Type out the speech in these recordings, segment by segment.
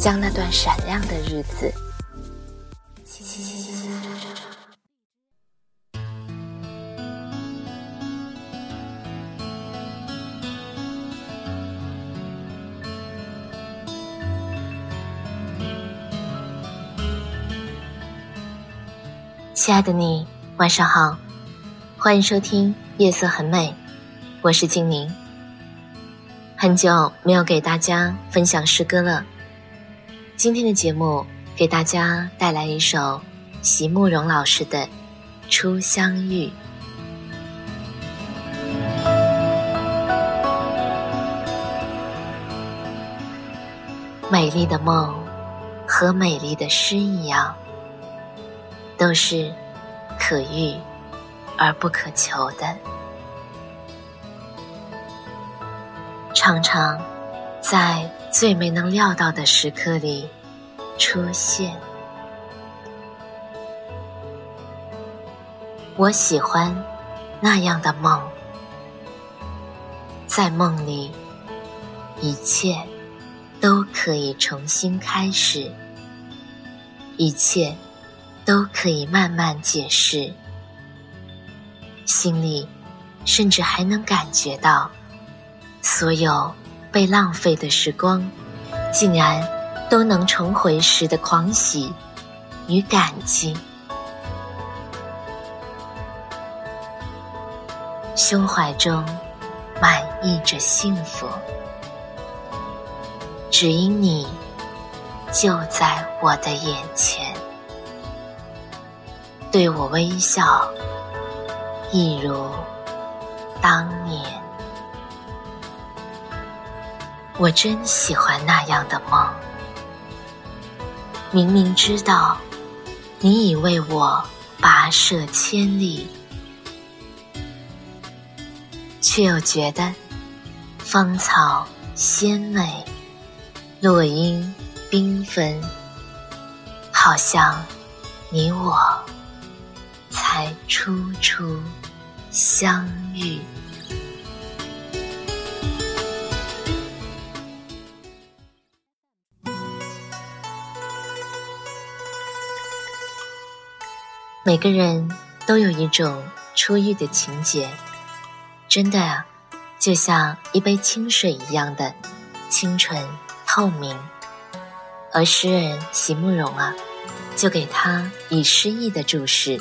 将那段闪亮的日子。亲爱的你，晚上好，欢迎收听《夜色很美》，我是静宁。很久没有给大家分享诗歌了，今天的节目给大家带来一首席慕容老师的《初相遇》。美丽的梦和美丽的诗一样。都是可遇而不可求的，常常在最没能料到的时刻里出现。我喜欢那样的梦，在梦里，一切都可以重新开始，一切。都可以慢慢解释，心里甚至还能感觉到，所有被浪费的时光，竟然都能重回时的狂喜与感激。胸怀中满溢着幸福，只因你就在我的眼前。对我微笑，一如当年。我真喜欢那样的梦。明明知道你已为我跋涉千里，却又觉得芳草鲜美，落英缤纷，好像你我。才初初相遇。每个人都有一种初遇的情节，真的啊，就像一杯清水一样的清纯透明。而诗人席慕容啊，就给他以诗意的注释。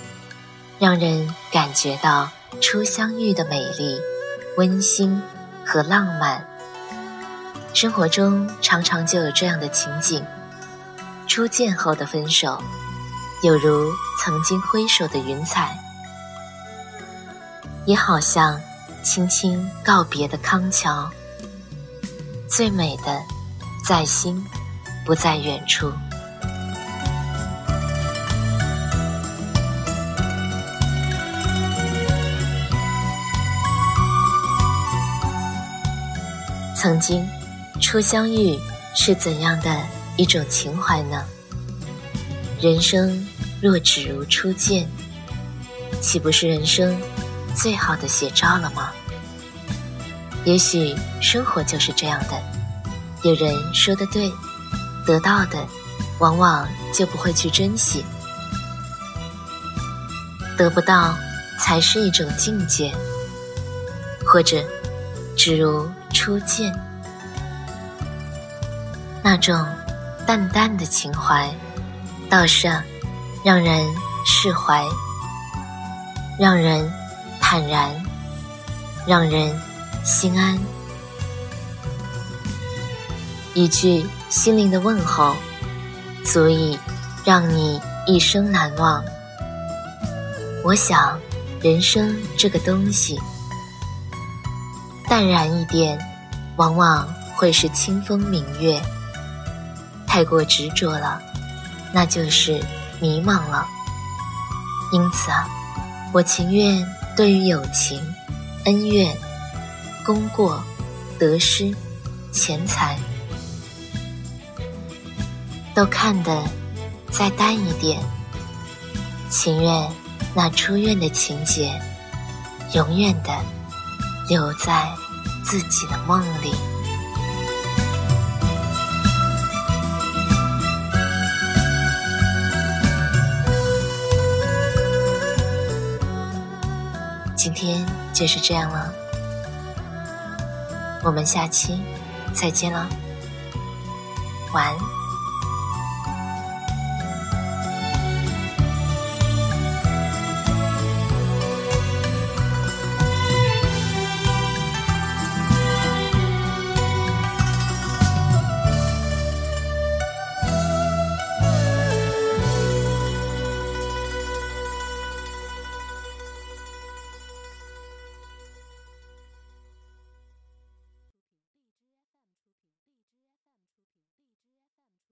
让人感觉到初相遇的美丽、温馨和浪漫。生活中常常就有这样的情景：初见后的分手，有如曾经挥手的云彩，也好像轻轻告别的康桥。最美的，在心，不在远处。曾经，初相遇是怎样的一种情怀呢？人生若只如初见，岂不是人生最好的写照了吗？也许生活就是这样的。有人说的对，得到的往往就不会去珍惜，得不到才是一种境界，或者。只如初见，那种淡淡的情怀，倒是让人释怀，让人坦然，让人心安。一句心灵的问候，足以让你一生难忘。我想，人生这个东西。淡然一点，往往会是清风明月；太过执着了，那就是迷茫了。因此啊，我情愿对于友情、恩怨、功过、得失、钱财，都看得再淡一点，情愿那出院的情节，永远的留在自己的梦里。就是这样了，我们下期再见了，晚安。